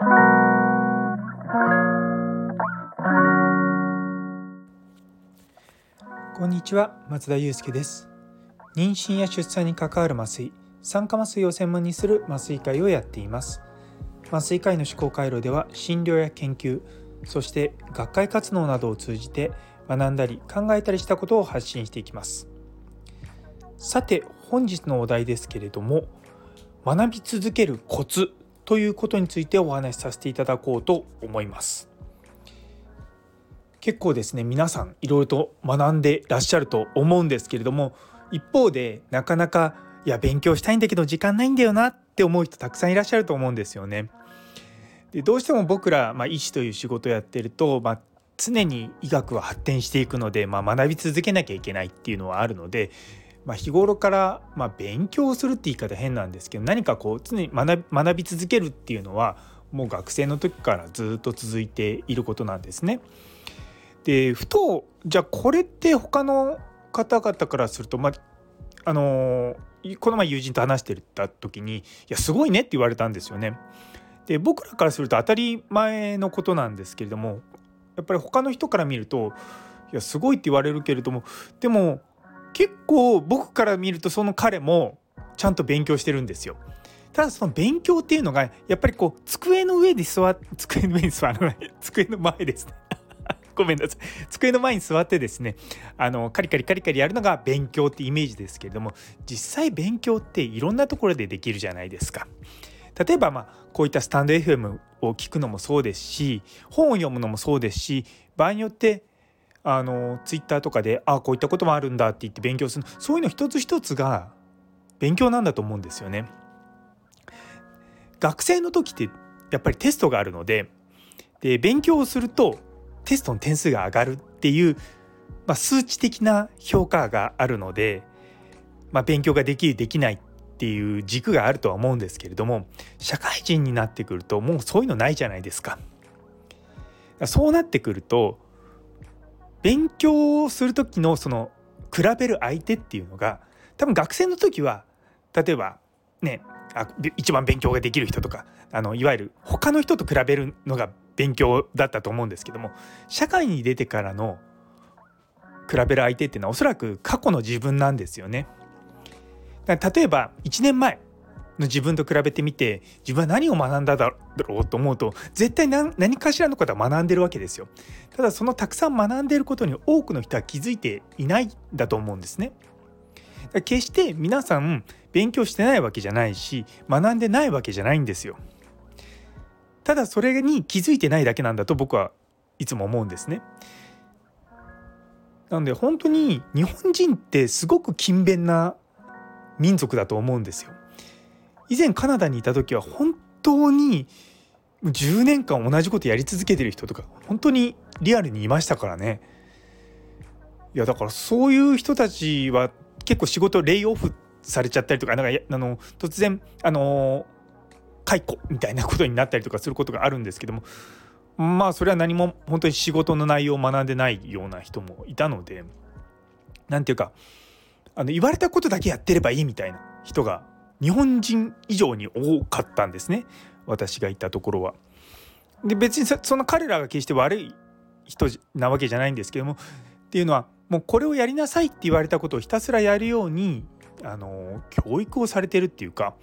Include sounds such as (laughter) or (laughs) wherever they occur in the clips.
こんにちは松田祐介です。妊娠や出産に関わる麻酔酸化麻酔を専門にする麻酔会をやっています。麻酔科医の思考回路では診療や研究そして学会活動などを通じて学んだり考えたりしたことを発信していきます。さて本日のお題ですけれども学び続けるコツということについてお話しさせていただこうと思います結構ですね皆さんいろいろと学んでらっしゃると思うんですけれども一方でなかなかいや勉強したいんだけど時間ないんだよなって思う人たくさんいらっしゃると思うんですよね。でどうしても僕ら、まあ、医師という仕事をやってると、まあ、常に医学は発展していくので、まあ、学び続けなきゃいけないっていうのはあるので、まあ、日頃から、まあ、勉強するって言い方変なんですけど何かこう常に学び続けるっていうのはもう学生の時からずっと続いていることなんですね。でふとじゃあこれって他の方々からすると、まあ、あのこの前友人と話してた時に「いやすごいね」って言われたんですよね。で僕らからすると当たり前のことなんですけれどもやっぱり他の人から見ると「いやすごい」って言われるけれどもでも結構僕から見るとその彼もちゃんと勉強してるんですよ。ただその勉強っていうのがやっぱりこう机の上に座 (laughs) 机の上に座らない机の前ですね (laughs) ごめんなさい机の前に座ってですねあのカリカリカリカリやるのが勉強ってイメージですけれども実際勉強っていろんなところでできるじゃないですか。例えばまあこういったスタンド FM を聞くのもそうですし本を読むのもそうですし場合によってあのツイッターとかであこういったこともあるんだって言って勉強するそういうの一つ一つが勉強なんだと思うんですよね。学生の時ってやっぱりテストがあるのでで勉強をするとテストの点数が上がるっていう、まあ、数値的な評価があるので、まあ、勉強ができるできないっていう軸があるとは思うんですけれども社会人になってくるともうそういうのないじゃないですか。そうなってくると勉強をする時のその比べる相手っていうのが多分学生の時は例えばねあ一番勉強ができる人とかあのいわゆる他の人と比べるのが勉強だったと思うんですけども社会に出てからの比べる相手っていうのはおそらく過去の自分なんですよね。例えば1年前の自分と比べてみて自分は何を学んだだろうと思うと絶対何かしらのことは学んでるわけですよ。ただそのたくさん学んでいることに多くの人は気づいていないんだと思うんですね。決して皆さん勉強してないわけじゃないし学んでないわけじゃないんですよ。ただそれに気づいてないだけなんだと僕はいつも思うんですね。なので本当に日本人ってすごく勤勉な民族だと思うんですよ。以前カナダにいた時は本当に10年間同じことやり続けてる人とか本当にリアルにいましたからね。いやだからそういう人たちは結構仕事レイオフされちゃったりとかなんかあの突然あの解雇みたいなことになったりとかすることがあるんですけどもまあそれは何も本当に仕事の内容を学んでないような人もいたので何て言うかあの言われたことだけやってればいいみたいな人が日本人以上に多かったんですね私がいたところは。で別にその彼らが決して悪い人なわけじゃないんですけどもっていうのはもうこれをやりなさいって言われたことをひたすらやるようにあの教育をされてるっていうか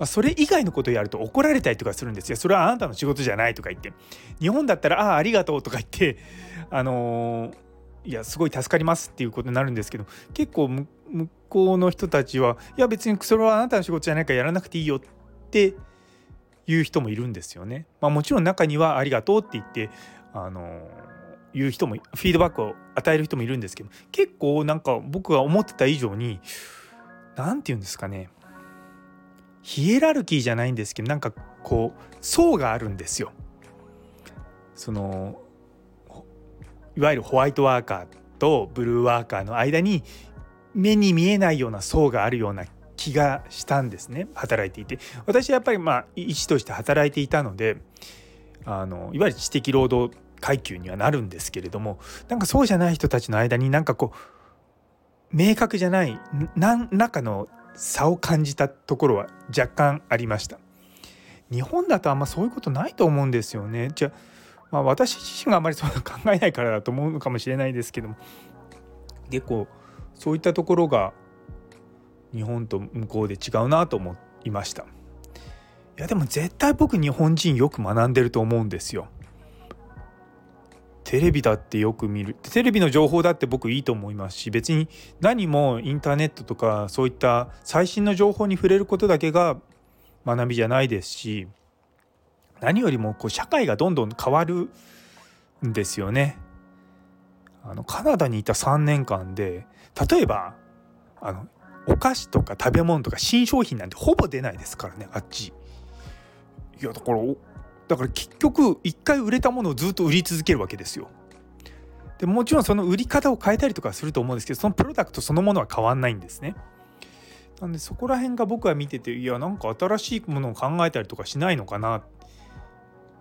まあ、それ以外のことをやると怒られたりとかするんですよ。それはあなたの仕事じゃないとか言って。日本だったら、ああ、ありがとうとか言って、あの、いや、すごい助かりますっていうことになるんですけど、結構向こうの人たちは、いや、別にそれはあなたの仕事じゃないからやらなくていいよっていう人もいるんですよね。まあ、もちろん中にはありがとうって言って、あの言う人もフィードバックを与える人もいるんですけど結構なんか僕が思ってた以上に何て言うんですかねヒエラルキーじゃないんですけどなんかこう層があるんですよ。そのいわゆるホワイトワーカーとブルーワーカーの間に目に見えないような層があるような気がしたんですね働いていて私はやっぱりまあ医師として働いていたのであのいわゆる知的労働階級にはなるんですけれどもなんかそうじゃない人たちの間になんかこう明確じゃない何らかの差を感じたところは若干ありました。日本だとあんまそういうことないと思うんですよね。じゃまあ、私自身があんまりそういうの考えないからだと思うのかもしれないですけども結構そういったところが日本と向こうで違うなと思いました。いやでも絶対僕日本人よく学んでると思うんですよ。テレビだってよく見るテレビの情報だって僕いいと思いますし別に何もインターネットとかそういった最新の情報に触れることだけが学びじゃないですし何よりもこう社会がどんどん変わるんですよね。あのカナダにいた3年間で例えばあのお菓子とか食べ物とか新商品なんてほぼ出ないですからねあっち。いやだからだから結局一回売れたものをずっと売り続けるわけですよ。でもちろんその売り方を変えたりとかすると思うんですけどそのプロダクトそのものは変わんないんですね。なんでそこら辺が僕は見てていやなんか新しいものを考えたりとかしないのかなっ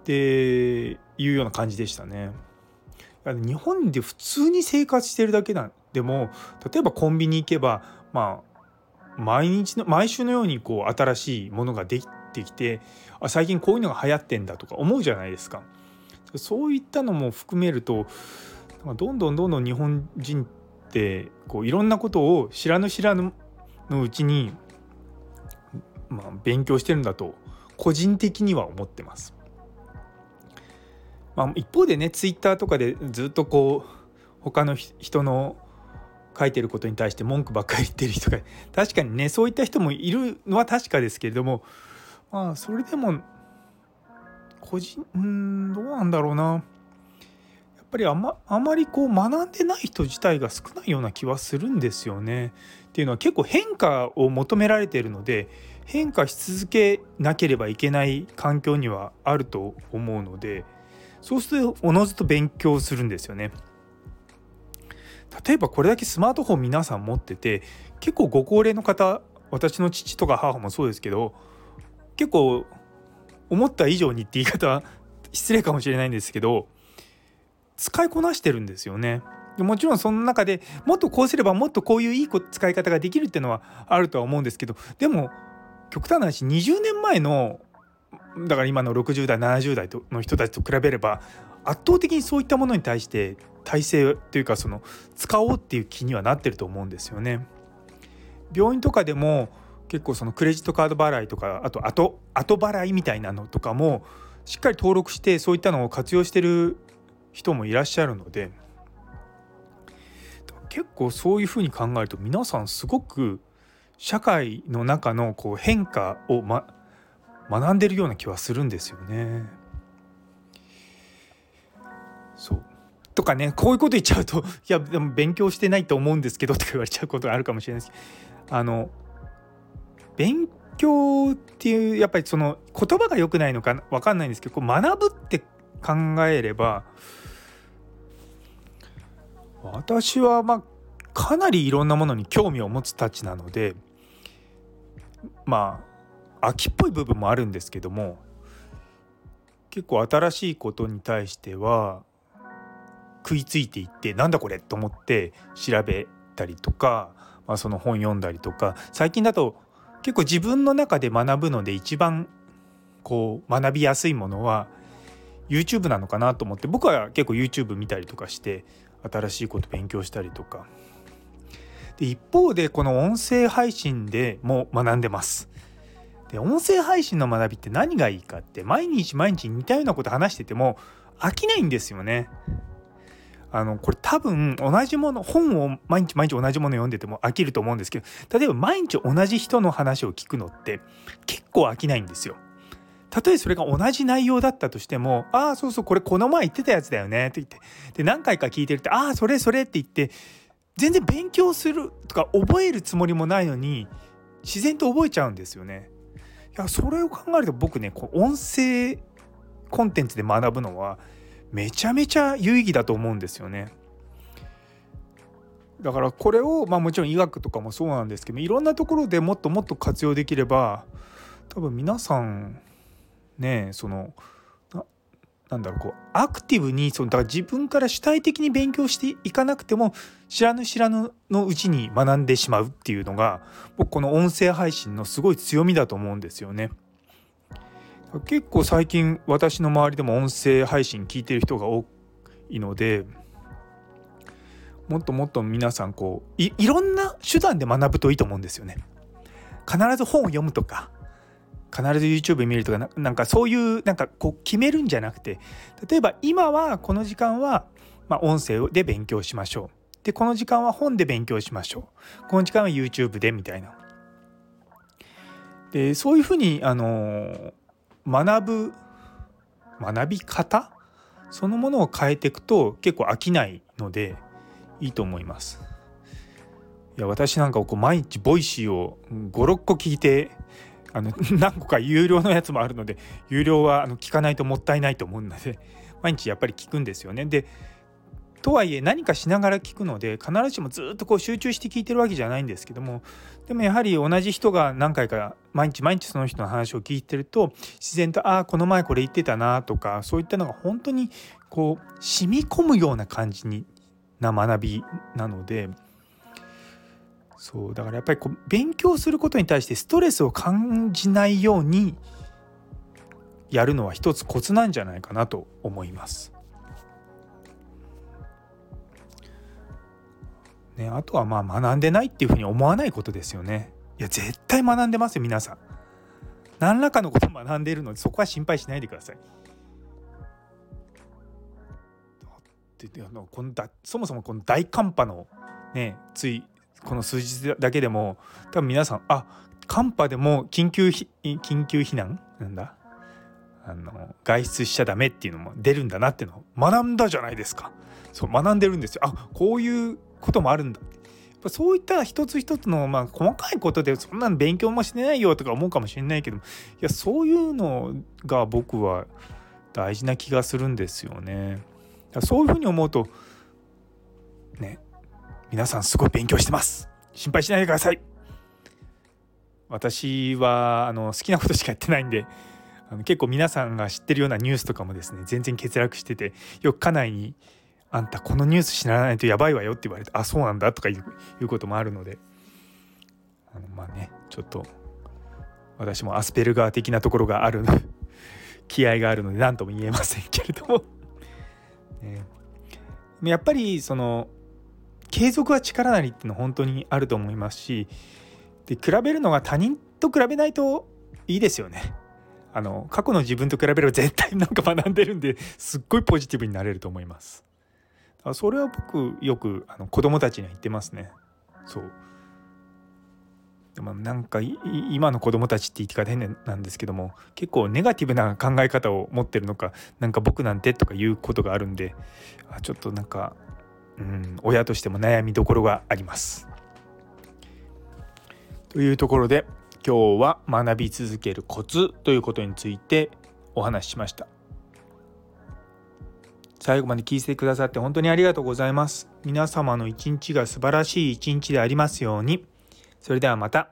ていうような感じでしたね。日本で普通に生活してるだけなんでも例えばコンビニ行けばまあ毎日の毎週のようにこう新しいものができてきてあ最近こういうのが流行ってんだとか思うじゃないですか。そういったのも含めるとどんどんどんどん日本人ってこういろんなことを知らぬ知らぬのうちに、まあ、勉強してるんだと個人的には思ってます。まあ、一方でねツイッターとかでずっとこう他の人の書いてることに対して文句ばっかり言ってる人が確かにねそういった人もいるのは確かですけれどもまあそれでも個人うんどうなんだろうなやっぱりあまあまりこう学んでない人自体が少ないような気はするんですよね。っていうのは結構変化を求められているので変化し続けなければいけない環境にはあると思うのでそうするとおのずと勉強するんですよね。例えばこれだけスマートフォン皆さん持ってて結構ご高齢の方私の父とか母もそうですけど結構思った以上にって言い方は (laughs) 失礼かもしれないんですけど使いこなしてるんですよね。もちろんその中でもっとこうすればもっとこういういい使い方ができるっていうのはあるとは思うんですけどでも極端な話20年前のだから今の60代70代の人たちと比べれば圧倒的にそういったものに対して体制というかその使おうっていう気にはなってると思うんですよね。病院とかでも結構そのクレジットカード払いとかあと後後払いみたいなのとかもしっかり登録してそういったのを活用してる人もいらっしゃるので結構そういうふうに考えると皆さんすごく社会の中のこう変化を、ま、学んでるような気はするんですよね。そうとかねこういうこと言っちゃうと (laughs) いやでも勉強してないと思うんですけどとか言われちゃうことがあるかもしれないですけどあの勉強っていうやっぱりその言葉が良くないのか分かんないんですけどこう学ぶって考えれば私はまあかなりいろんなものに興味を持つたちなのでまあ秋っぽい部分もあるんですけども結構新しいことに対しては食いついていってなんだこれと思って調べたりとか、まあ、その本読んだりとか最近だと結構自分の中で学ぶので一番こう学びやすいものは YouTube なのかなと思って僕は結構 YouTube 見たりとかして新しいこと勉強したりとか。で一方でこの音声配信でも学んでます。で音声配信の学びって何がいいかって毎日毎日似たようなこと話してても飽きないんですよねあのこれ多分同じもの本を毎日毎日同じもの読んでても飽きると思うんですけど例えば毎日同じ人の話を聞くのって結構飽きないんですよ。たとえそれが同じ内容だったとしても「ああそうそうこれこの前言ってたやつだよね」って言ってで何回か聞いてると「ああそれそれ」って言って全然勉強するとか覚えるつもりもないのに自然と覚えちゃうんですよね。いやそれを考えると僕ねこう音声コンテンツで学ぶのはめちゃめちゃ有意義だと思うんですよね。だからこれをまあもちろん医学とかもそうなんですけどいろんなところでもっともっと活用できれば多分皆さんねそのなんだろうこうアクティブにそのだから自分から主体的に勉強していかなくても知らぬ知らぬのうちに学んでしまうっていうのが僕この音声配信のすごい強みだと思うんですよね。結構最近私の周りでも音声配信聞いてる人が多いのでもっともっと皆さんこういろんな手段で学ぶといいと思うんですよね。必ず本を読むとか必ず YouTube 見るとかなんかそういうなんかこう決めるんじゃなくて例えば今はこの時間はまあ音声で勉強しましょう。でこの時間は本で勉強しましょう。この時間は YouTube でみたいな。でそういうふうにあの学ぶ学び方？そのものを変えていくと結構飽きないのでいいと思います。いや私なんかこう毎日 Voicy を56個聞いてあの何個か有料のやつもあるので有料はあの聞かないともったいないと思うので (laughs) 毎日やっぱり聞くんですよね。でとはいえ何かしながら聞くので必ずしもずっとこう集中して聞いてるわけじゃないんですけどもでもやはり同じ人が何回か毎日毎日その人の話を聞いてると自然とああこの前これ言ってたなとかそういったのが本当にこう染み込むような感じにな学びなのでそうだからやっぱりこう勉強することに対してストレスを感じないようにやるのは一つコツなんじゃないかなと思います。ね、あとはまあ学んでないっていうふうに思わないことですよね。いや絶対学んでますよ皆さん。何らかのこと学んでいるのでそこは心配しないでください。だってあのこのだそもそもこの大寒波のねついこの数日だけでも多分皆さんあ寒波でも緊急緊急避難？なんだ？あの外出しちゃダメっていうのも出るんだなっていうのを学んだじゃないですか。そう学んでるんですよ。あこういうこともあるんだ。そういった一つ一つのまあ細かいことでそんなの勉強もしてないよとか思うかもしれないけどいやそういうのが僕は大事な気がするんですよね。そういうふうに思うとね皆さんすごい勉強してます。心配しないでください。私はあの好きなことしかやってないんであの結構皆さんが知ってるようなニュースとかもですね全然欠落しててよく家内にあんたこのニュース知らないとやばいわよって言われてあそうなんだとかいうこともあるのであのまあねちょっと私もアスペルガー的なところがある (laughs) 気合があるので何とも言えませんけれども、ね、やっぱりその継続は力なりっていうの本当にあると思いますしで比べるのが他人と比べないといいですよね。あの過去の自分と比べれば絶対なんか学んでるんですっごいポジティブになれると思います。それは僕よくあの子供たちには言ってますね。そうでもなんか今の子供たちって言い方変なんですけども結構ネガティブな考え方を持ってるのかなんか僕なんてとか言うことがあるんであちょっとなんか、うん、親としても悩みどころがあります。というところで今日は学び続けるコツということについてお話ししました。最後まで聞いてくださって本当にありがとうございます。皆様の一日が素晴らしい一日でありますように。それではまた。